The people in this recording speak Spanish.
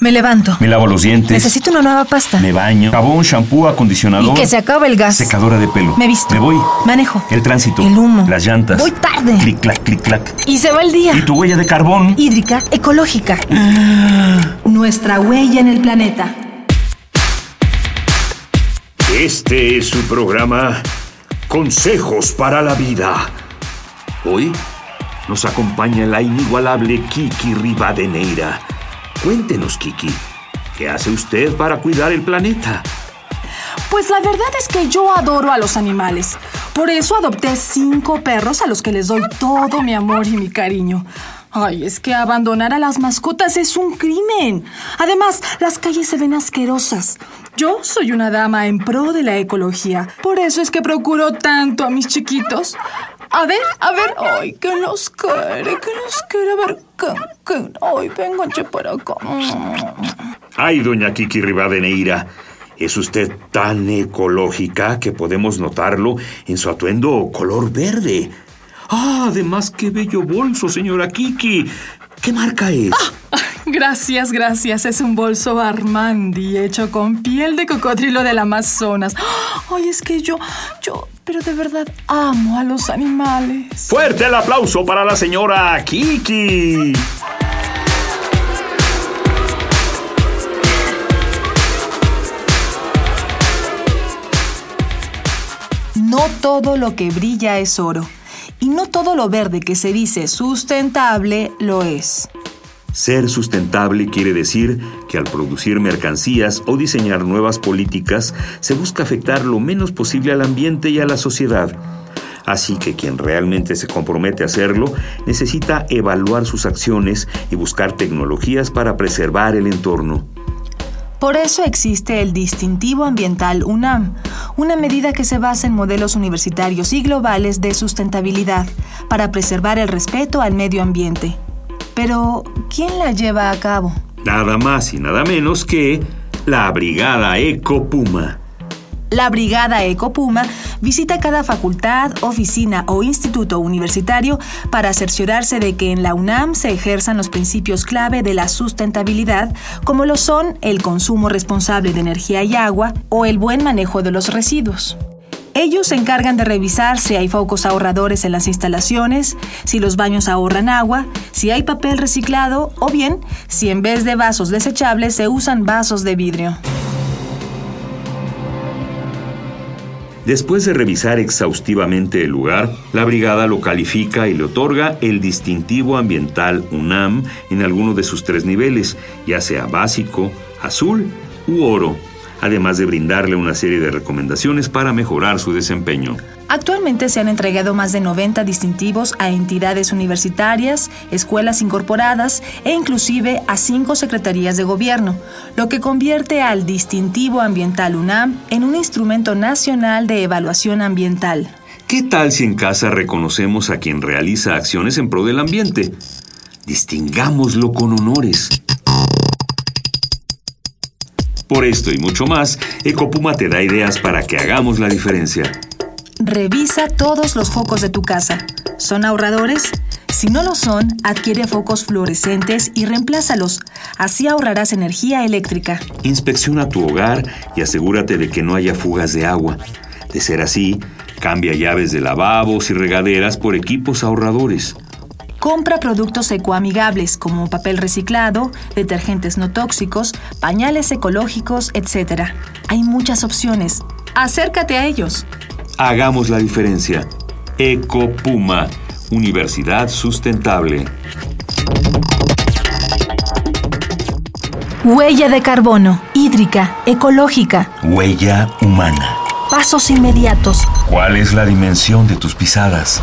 Me levanto. Me lavo los dientes. Necesito una nueva pasta. Me baño. Jabón, shampoo, acondicionador. Y que se acabe el gas. Secadora de pelo. Me visto. Me voy. Manejo. El tránsito. El humo. Las llantas. Voy tarde. Clic, clac, clic, clac. Y se va el día. ¿Y tu huella de carbón? Hídrica, ecológica. Nuestra huella en el planeta. Este es su programa Consejos para la Vida. Hoy nos acompaña la inigualable Kiki Rivadeneira. Cuéntenos, Kiki, ¿qué hace usted para cuidar el planeta? Pues la verdad es que yo adoro a los animales. Por eso adopté cinco perros a los que les doy todo mi amor y mi cariño. Ay, es que abandonar a las mascotas es un crimen. Además, las calles se ven asquerosas. Yo soy una dama en pro de la ecología. Por eso es que procuro tanto a mis chiquitos. A ver, a ver, ay, que nos quiere, que nos quiere, ver, ay, vénganse para acá. Ay, doña Kiki Rivadeneira, es usted tan ecológica que podemos notarlo en su atuendo color verde. Ah, además, qué bello bolso, señora Kiki. ¿Qué marca es? Gracias, gracias. Es un bolso Armandi hecho con piel de cocodrilo del Amazonas. Ay, es que yo, yo, pero de verdad amo a los animales. Fuerte el aplauso para la señora Kiki. No todo lo que brilla es oro. No todo lo verde que se dice sustentable lo es. Ser sustentable quiere decir que al producir mercancías o diseñar nuevas políticas se busca afectar lo menos posible al ambiente y a la sociedad. Así que quien realmente se compromete a hacerlo necesita evaluar sus acciones y buscar tecnologías para preservar el entorno. Por eso existe el distintivo ambiental UNAM, una medida que se basa en modelos universitarios y globales de sustentabilidad para preservar el respeto al medio ambiente. Pero, ¿quién la lleva a cabo? Nada más y nada menos que la Brigada Eco Puma. La Brigada Ecopuma visita cada facultad, oficina o instituto universitario para cerciorarse de que en la UNAM se ejerzan los principios clave de la sustentabilidad, como lo son el consumo responsable de energía y agua o el buen manejo de los residuos. Ellos se encargan de revisar si hay focos ahorradores en las instalaciones, si los baños ahorran agua, si hay papel reciclado o bien si en vez de vasos desechables se usan vasos de vidrio. Después de revisar exhaustivamente el lugar, la brigada lo califica y le otorga el distintivo ambiental UNAM en alguno de sus tres niveles, ya sea básico, azul u oro, además de brindarle una serie de recomendaciones para mejorar su desempeño. Actualmente se han entregado más de 90 distintivos a entidades universitarias, escuelas incorporadas e inclusive a cinco secretarías de gobierno, lo que convierte al distintivo ambiental UNAM en un instrumento nacional de evaluación ambiental. ¿Qué tal si en casa reconocemos a quien realiza acciones en pro del ambiente? Distingámoslo con honores. Por esto y mucho más, Ecopuma te da ideas para que hagamos la diferencia. Revisa todos los focos de tu casa. ¿Son ahorradores? Si no lo son, adquiere focos fluorescentes y reemplázalos. Así ahorrarás energía eléctrica. Inspecciona tu hogar y asegúrate de que no haya fugas de agua. De ser así, cambia llaves de lavabos y regaderas por equipos ahorradores. Compra productos ecoamigables como papel reciclado, detergentes no tóxicos, pañales ecológicos, etc. Hay muchas opciones. Acércate a ellos. Hagamos la diferencia. Ecopuma, Universidad Sustentable. Huella de carbono, hídrica, ecológica. Huella humana. Pasos inmediatos. ¿Cuál es la dimensión de tus pisadas?